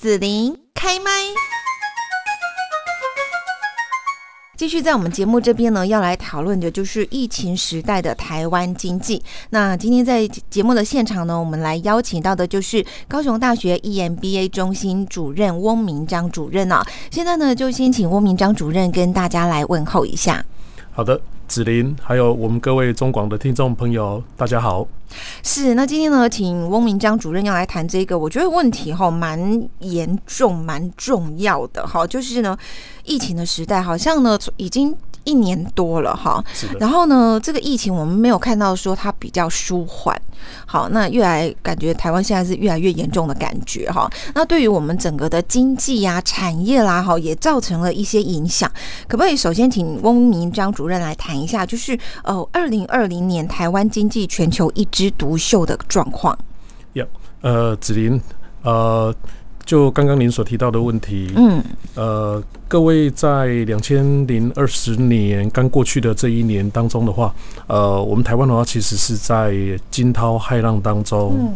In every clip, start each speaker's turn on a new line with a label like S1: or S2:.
S1: 紫琳开麦。继续在我们节目这边呢，要来讨论的就是疫情时代的台湾经济。那今天在节目的现场呢，我们来邀请到的就是高雄大学 EMBA 中心主任翁明章主任啊。现在呢，就先请翁明章主任跟大家来问候一下。
S2: 好的，子琳，还有我们各位中广的听众朋友，大家好。
S1: 是，那今天呢，请翁明江主任要来谈这个，我觉得问题哈蛮严重、蛮重要的哈，就是呢，疫情的时代好像呢已经。一年多了哈，然后呢，这个疫情我们没有看到说它比较舒缓，好，那越来感觉台湾现在是越来越严重的感觉哈。那对于我们整个的经济呀、产业啦，哈，也造成了一些影响。可不可以首先请翁明章主任来谈一下，就是呃，二零二零年台湾经济全球一枝独秀的状况？
S2: 呀，呃，子林，呃。就刚刚您所提到的问题，嗯，呃，各位在两千零二十年刚过去的这一年当中的话，呃，我们台湾的话其实是在惊涛骇浪当中，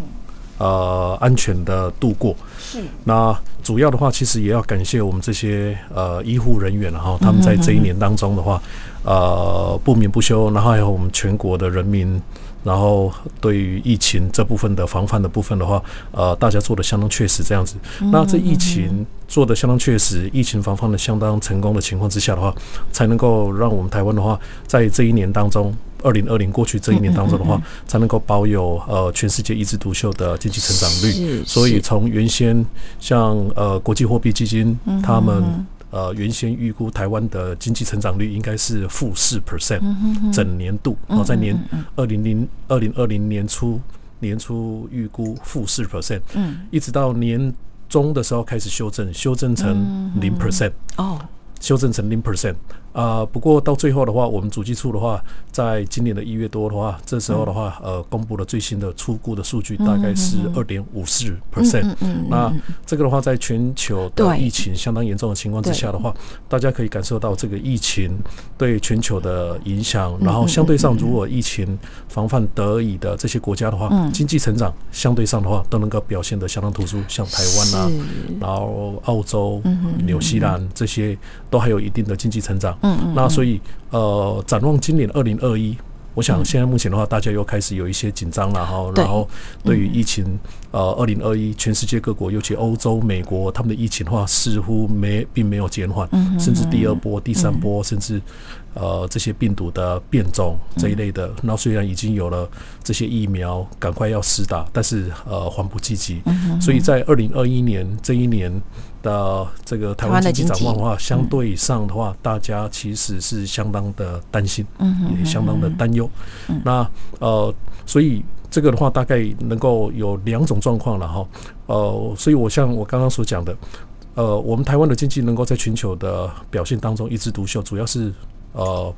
S2: 呃，安全的度过。是。那主要的话，其实也要感谢我们这些呃医护人员，然后他们在这一年当中的话，呃，不眠不休，然后还有我们全国的人民。然后对于疫情这部分的防范的部分的话，呃，大家做的相当确实，这样子。那这疫情做的相当确实，疫情防范的相当成功的情况之下的话，才能够让我们台湾的话，在这一年当中，二零二零过去这一年当中的话，才能够保有呃全世界一枝独秀的经济成长率。所以从原先像呃国际货币基金他们。呃，原先预估台湾的经济成长率应该是负四 percent，整年度，然后在年二零零二零二零年初年初预估负四 percent，嗯，一直到年中的时候开始修正，修正成零 percent，哦，修正成零 percent。啊，不过到最后的话，我们主计处的话，在今年的一月多的话，这时候的话，呃，公布了最新的出估的数据，大概是二点五四 percent。那这个的话，在全球的疫情相当严重的情况之下的话，大家可以感受到这个疫情对全球的影响。然后相对上，如果疫情防范得以的这些国家的话，经济成长相对上的话都能够表现得相当突出，像台湾啊，然后澳洲、纽西兰这些都还有一定的经济成长。嗯嗯，那所以呃，展望今年二零二一，我想现在目前的话，大家又开始有一些紧张了哈。然后对于疫情，呃，二零二一，全世界各国，尤其欧洲、美国，他们的疫情的话，似乎没并没有减缓，甚至第二波、第三波，甚至。呃，这些病毒的变种这一类的，那虽然已经有了这些疫苗，赶快要施打，但是呃，还不积极。所以在二零二一年这一年的这个台湾经济展望的话，相对上的话，大家其实是相当的担心，也相当的担忧。那呃，所以这个的话，大概能够有两种状况了哈。呃，所以我像我刚刚所讲的，呃，我们台湾的经济能够在全球的表现当中一枝独秀，主要是。呃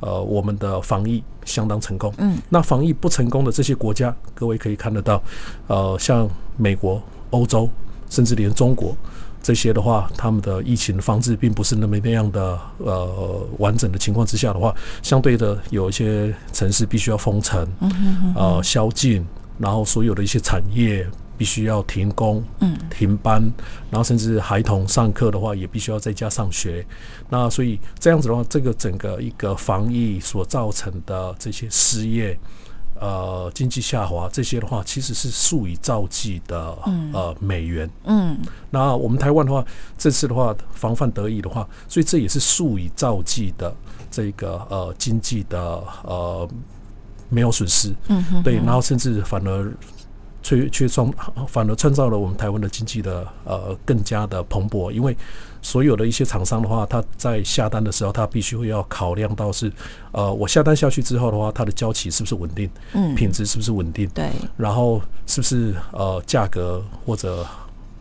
S2: 呃，我们的防疫相当成功。嗯，那防疫不成功的这些国家，各位可以看得到，呃，像美国、欧洲，甚至连中国这些的话，他们的疫情防治并不是那么那样的呃完整的情况之下的话，相对的有一些城市必须要封城，呃，宵禁，然后所有的一些产业。必须要停工、停班，然后甚至孩童上课的话，也必须要在家上学。那所以这样子的话，这个整个一个防疫所造成的这些失业、呃经济下滑这些的话，其实是数以兆计的呃美元。嗯，那我们台湾的话，这次的话防范得意的话，所以这也是数以兆计的这个呃经济的呃没有损失。嗯，对，然后甚至反而。却却创反而创造了我们台湾的经济的呃更加的蓬勃，因为所有的一些厂商的话，他在下单的时候，他必须会要考量到是呃我下单下去之后的话，它的交期是不是稳定，嗯，品质是不是稳定，
S1: 对，
S2: 然后是不是呃价格或者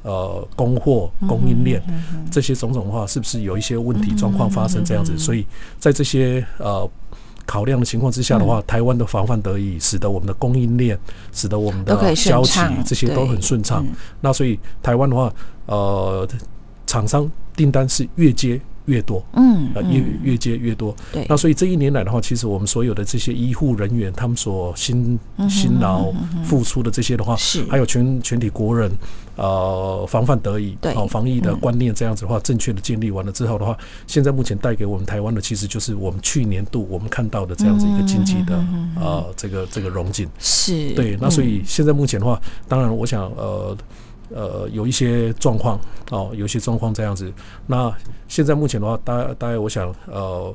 S2: 呃供货供应链这些种种的话，是不是有一些问题状况发生这样子？所以在这些呃。考量的情况之下的话，台湾的防范得以，使得我们的供应链，使得我们的交期这些都很顺畅。那所以台湾的话，呃，厂商订单是越接越多，嗯，呃，越越接越多。对，那所以这一年来的话，其实我们所有的这些医护人员，他们所辛辛劳付出的这些的话，是。还有全全体国人，呃，防范得宜，对，防疫的观念这样子的话，正确的建立完了之后的话，现在目前带给我们台湾的，其实就是我们去年度我们看到的这样子一个经济的呃这个这个融景。
S1: 是。
S2: 对，那所以现在目前的话，当然我想呃。呃，有一些状况哦，有一些状况这样子。那现在目前的话，大大概我想，呃，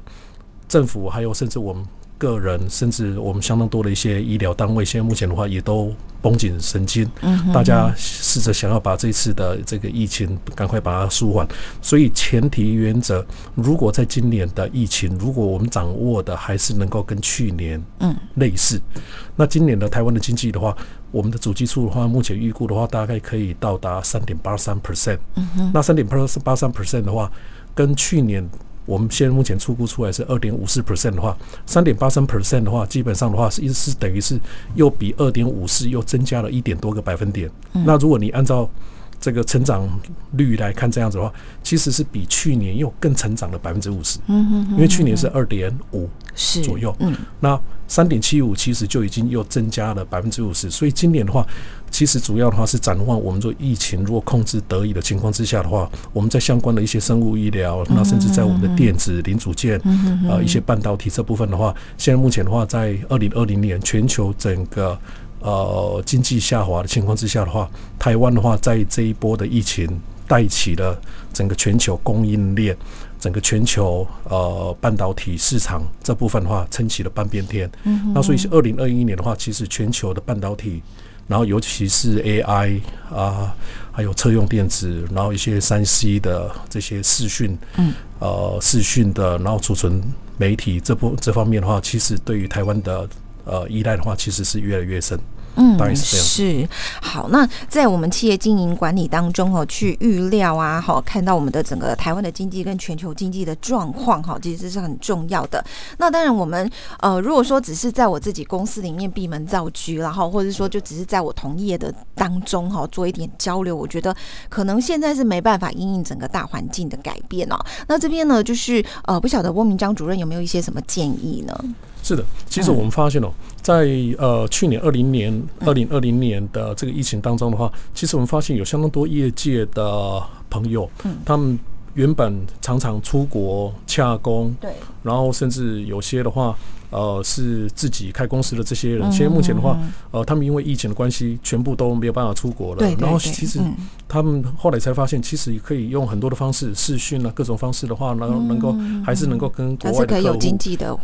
S2: 政府还有甚至我们。个人甚至我们相当多的一些医疗单位，现在目前的话也都绷紧神经，大家试着想要把这次的这个疫情赶快把它舒缓。所以前提原则，如果在今年的疫情，如果我们掌握的还是能够跟去年嗯类似，那今年的台湾的经济的话，我们的主基数的话，目前预估的话，大概可以到达三点八三 percent。那三点八八三 percent 的话，跟去年。我们现在目前出估出来是二点五四 percent 的话，三点八三 percent 的话，基本上的话是一是等于是又比二点五四又增加了一点多个百分点。那如果你按照这个成长率来看，这样子的话，其实是比去年又更成长了百分之五十。嗯嗯，因为去年是二点五左右，嗯，那三点七五其实就已经又增加了百分之五十。所以今年的话，其实主要的话是展望我们说疫情如果控制得宜的情况之下的话，我们在相关的一些生物医疗，那甚至在我们的电子零组件，呃，一些半导体这部分的话，现在目前的话，在二零二零年全球整个。呃，经济下滑的情况之下的话，台湾的话，在这一波的疫情带起了整个全球供应链，整个全球呃半导体市场这部分的话，撑起了半边天。嗯，那所以二零二一年的话，其实全球的半导体，然后尤其是 AI 啊，还有车用电子，然后一些三 C 的这些视讯，嗯，呃，视讯的，然后储存媒体这部这方面的话，其实对于台湾的。呃，依赖的话其实是越来越深，嗯，当然是这样。
S1: 是好，那在我们企业经营管理当中哦，去预料啊，好，看到我们的整个台湾的经济跟全球经济的状况，哈，其实这是很重要的。那当然，我们呃，如果说只是在我自己公司里面闭门造车，然后或者说就只是在我同业的当中哈，做一点交流，我觉得可能现在是没办法因应整个大环境的改变哦。那这边呢，就是呃，不晓得翁明章主任有没有一些什么建议呢？
S2: 是的，其实我们发现哦，在呃去年二零年、二零二零年的这个疫情当中的话，其实我们发现有相当多业界的朋友，他们原本常常出国洽工，对，然后甚至有些的话。呃，是自己开公司的这些人，现在目前的话，呃，他们因为疫情的关系，全部都没有办法出国了。然后其实他们后来才发现，其实也可以用很多的方式，视讯啊，各种方式的话，能能够还是能够跟国外的客户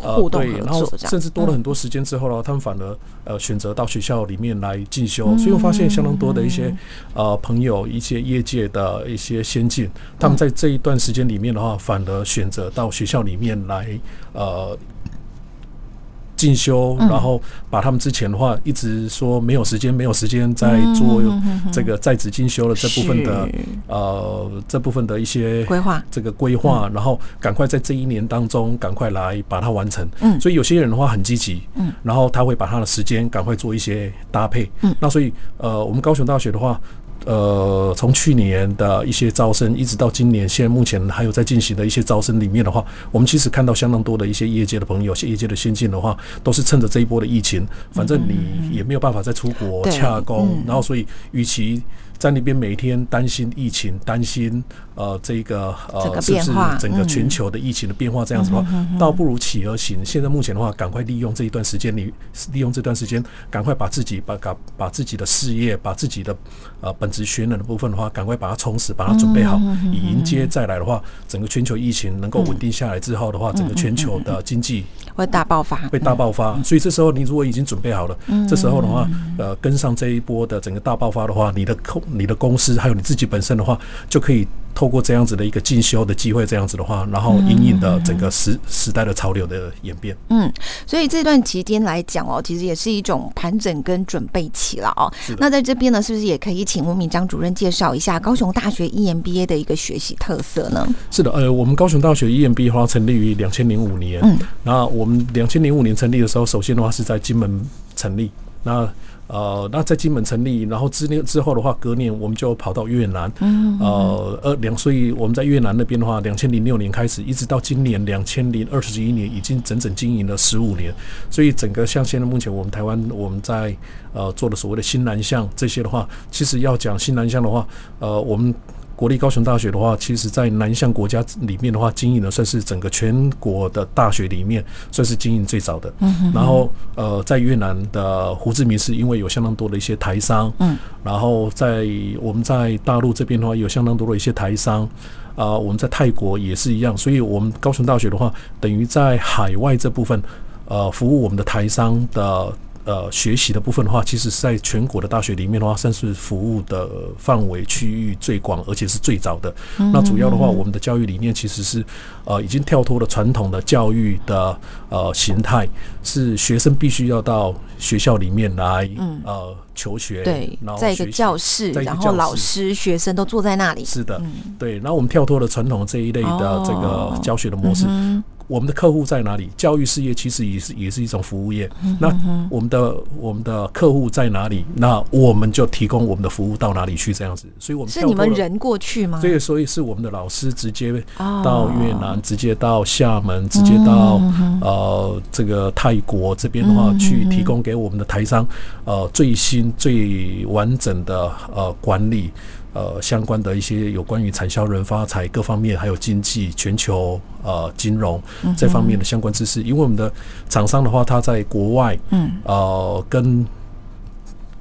S1: 呃对，
S2: 然后甚至多了很多时间之后呢，他们反而呃选择到学校里面来进修。所以我发现相当多的一些呃朋友，一些业界的一些先进，他们在这一段时间里面的话，反而选择到学校里面来呃。进修，然后把他们之前的话一直说没有时间，没有时间在做这个在职进修的这部分的呃这部分的一些
S1: 规划，
S2: 这个规划，然后赶快在这一年当中赶快来把它完成。嗯，所以有些人的话很积极，嗯，然后他会把他的时间赶快做一些搭配。嗯，那所以呃，我们高雄大学的话。呃，从去年的一些招生，一直到今年，现在目前还有在进行的一些招生里面的话，我们其实看到相当多的一些业界的朋友，业界的先进的话，都是趁着这一波的疫情，反正你也没有办法再出国洽工，然后所以与其。在那边每天担心疫情，担心呃这个呃是不是整个全球的疫情的变化这样子的话，倒不如企而行。现在目前的话，赶快利用这一段时间，你利用这段时间，赶快把自己把把把自己的事业，把自己的呃本职学能的部分的话，赶快把它充实，把它准备好，以迎接再来的话，整个全球疫情能够稳定下来之后的话，整个全球的经济
S1: 会大爆发，
S2: 会大爆发。所以这时候你如果已经准备好了，这时候的话，呃，跟上这一波的整个大爆发的话，你的控你的公司还有你自己本身的话，就可以透过这样子的一个进修的机会，这样子的话，然后隐隐的整个时时代的潮流的演变。
S1: 嗯，所以这段期间来讲哦，其实也是一种盘整跟准备期了哦。那在这边呢，是不是也可以请吴敏章主任介绍一下高雄大学 EMBA 的一个学习特色呢？
S2: 是的，呃，我们高雄大学 EMBA 的话成立于两千零五年。嗯，那我们两千零五年成立的时候，首先的话是在金门成立。那呃，那在金门成立，然后之年之后的话，隔年我们就跑到越南，嗯呃，呃两，所以我们在越南那边的话，两千零六年开始，一直到今年两千零二十一年，已经整整经营了十五年。所以整个像现在目前我们台湾我们在呃做的所谓的新南向这些的话，其实要讲新南向的话，呃，我们。国立高雄大学的话，其实在南向国家里面的话，经营的算是整个全国的大学里面算是经营最早的。嗯然后呃，在越南的胡志明市，因为有相当多的一些台商。嗯。然后在我们在大陆这边的话，有相当多的一些台商。啊，我们在泰国也是一样，所以我们高雄大学的话，等于在海外这部分，呃，服务我们的台商的。呃，学习的部分的话，其实是在全国的大学里面的话，算是服务的范围区域最广，而且是最早的。那主要的话，我们的教育理念其实是呃，已经跳脱了传统的教育的呃形态，是学生必须要到学校里面来呃求学，
S1: 对，在一个教室，然后老师、学生都坐在那里。
S2: 是的，对。然后我们跳脱了传统这一类的这个教学的模式。我们的客户在哪里？教育事业其实也是也是一种服务业。那我们的我们的客户在哪里？那我们就提供我们的服务到哪里去？这样子，所以我们
S1: 是你们人过去吗？
S2: 所以所以是我们的老师直接到越南，直接到厦门，直接到呃这个泰国这边的话，去提供给我们的台商呃最新最完整的呃管理。呃，相关的一些有关于产销人发财各方面，还有经济、全球呃金融这方面的相关知识，因为我们的厂商的话，他在国外，嗯，呃，跟。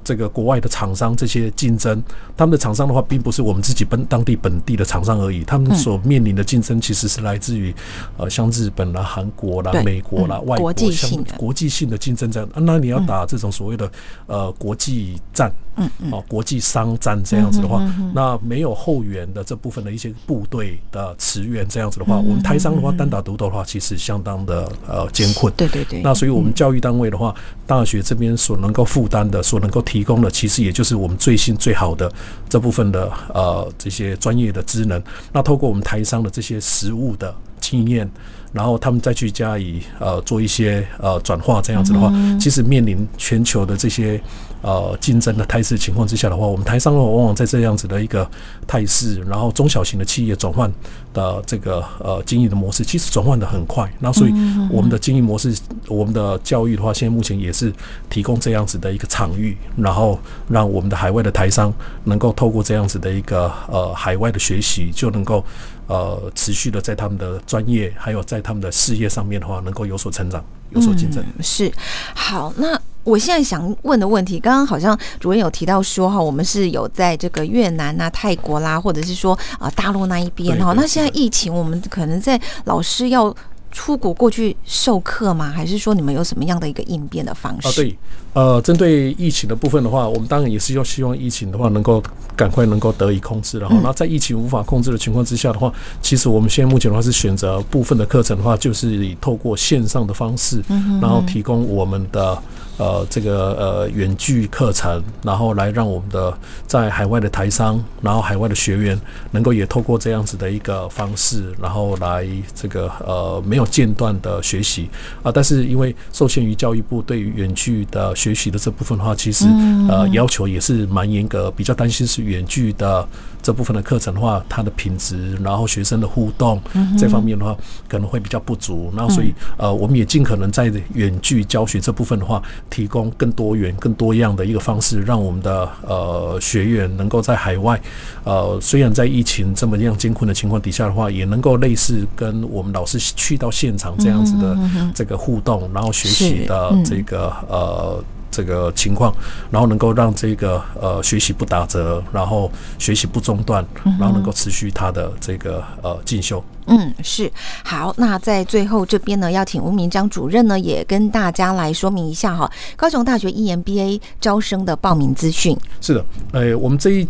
S2: 这个国外的厂商这些竞争，他们的厂商的话，并不是我们自己本当地本地的厂商而已，他们所面临的竞争其实是来自于呃像日本啦、韩国啦、美国啦、外国
S1: 像
S2: 国际性的。竞争这样。那你要打这种所谓的呃国际战，嗯哦国际商战这样子的话，那没有后援的这部分的一些部队的驰援这样子的话，我们台商的话单打独斗的话，其实相当的呃艰困。
S1: 对对对。
S2: 那所以我们教育单位的话，大学这边所能够负担的，所能够提提供的其实也就是我们最新最好的这部分的呃这些专业的职能，那透过我们台商的这些实物的经验。然后他们再去加以呃做一些呃转化，这样子的话，其实面临全球的这些呃竞争的态势情况之下的话，我们台商往往在这样子的一个态势，然后中小型的企业转换的这个呃经营的模式，其实转换的很快。那所以我们的经营模式，我们的教育的话，现在目前也是提供这样子的一个场域，然后让我们的海外的台商能够透过这样子的一个呃海外的学习，就能够。呃，持续的在他们的专业，还有在他们的事业上面的话，能够有所成长，有所竞争。
S1: 是好，那我现在想问的问题，刚刚好像主任有提到说哈，我们是有在这个越南啊、泰国啦，或者是说啊大陆那一边哈。那现在疫情，我们可能在老师要。出国过去授课吗？还是说你们有什么样的一个应变的方式？
S2: 啊，对，呃，针对疫情的部分的话，我们当然也是要希望疫情的话能够赶快能够得以控制。然后，那在疫情无法控制的情况之下的话，其实我们现在目前的话是选择部分的课程的话，就是以透过线上的方式，然后提供我们的。呃，这个呃远距课程，然后来让我们的在海外的台商，然后海外的学员，能够也透过这样子的一个方式，然后来这个呃没有间断的学习啊。但是因为受限于教育部对于远距的学习的这部分的话，其实呃要求也是蛮严格，比较担心是远距的。这部分的课程的话，它的品质，然后学生的互动这方面的话，可能会比较不足。然后，所以呃，我们也尽可能在远距教学这部分的话，提供更多元、更多样的一个方式，让我们的呃学员能够在海外，呃，虽然在疫情这么样艰困的情况底下的话，也能够类似跟我们老师去到现场这样子的这个互动，然后学习的这个呃。这个情况，然后能够让这个呃学习不打折，然后学习不中断，然后能够持续他的这个呃进修。
S1: 嗯，是好。那在最后这边呢，要请吴明章主任呢，也跟大家来说明一下哈，高雄大学 EMBA 招生的报名资讯。
S2: 是的，呃，我们这一。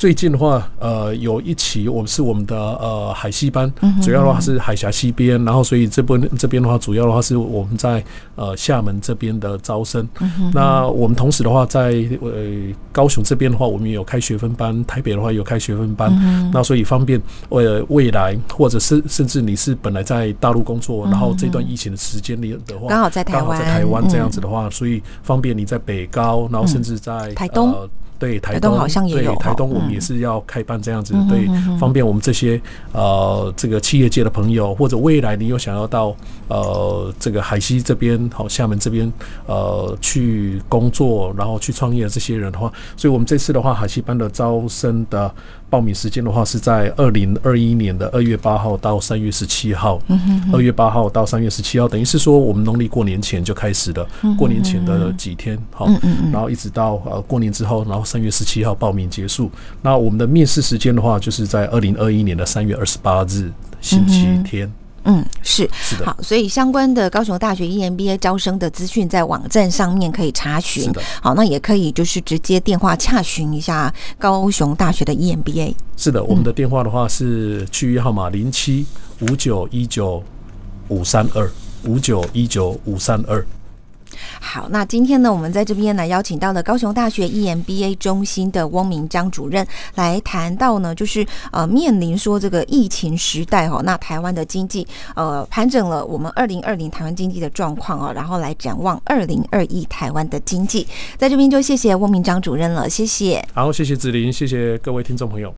S2: 最近的话，呃，有一期我们是我们的呃海西班，主要的话是海峡西边，然后所以这边这边的话，主要的话是我们在呃厦门这边的招生。那我们同时的话，在呃高雄这边的话，我们也有开学分班；台北的话有开学分班。那所以方便为未来，或者是甚至你是本来在大陆工作，然后这段疫情的时间里的话，
S1: 刚好在台湾，
S2: 在台湾这样子的话，所以方便你在北高，然后甚至在
S1: 台东。
S2: 对台东
S1: 好像也有，
S2: 台东我们也是要开办这样子，对，方便我们这些呃这个企业界的朋友，或者未来你有想要到呃这个海西这边、好厦门这边呃去工作，然后去创业的这些人的话，所以我们这次的话，海西班的招生的报名时间的话是在二零二一年的二月八号到三月十七号，二月八号到三月十七号，等于是说我们农历过年前就开始了，过年前的几天，好，然后一直到呃过年之后，然后。三月十七号报名结束。那我们的面试时间的话，就是在二零二一年的三月二十八日星期天。
S1: 嗯，是
S2: 是的。
S1: 好，所以相关的高雄大学 EMBA 招生的资讯在网站上面可以查询。好，那也可以就是直接电话洽询一下高雄大学的 EMBA。
S2: 是的，我们的电话的话是区域号码零七五九一九五三二五九一九五三二。
S1: 好，那今天呢，我们在这边呢邀请到了高雄大学 EMBA 中心的翁明章主任来谈到呢，就是呃面临说这个疫情时代哦，那台湾的经济呃盘整了我们二零二零台湾经济的状况哦，然后来展望二零二一台湾的经济，在这边就谢谢翁明章主任了，谢谢。
S2: 好，谢谢子林，谢谢各位听众朋友。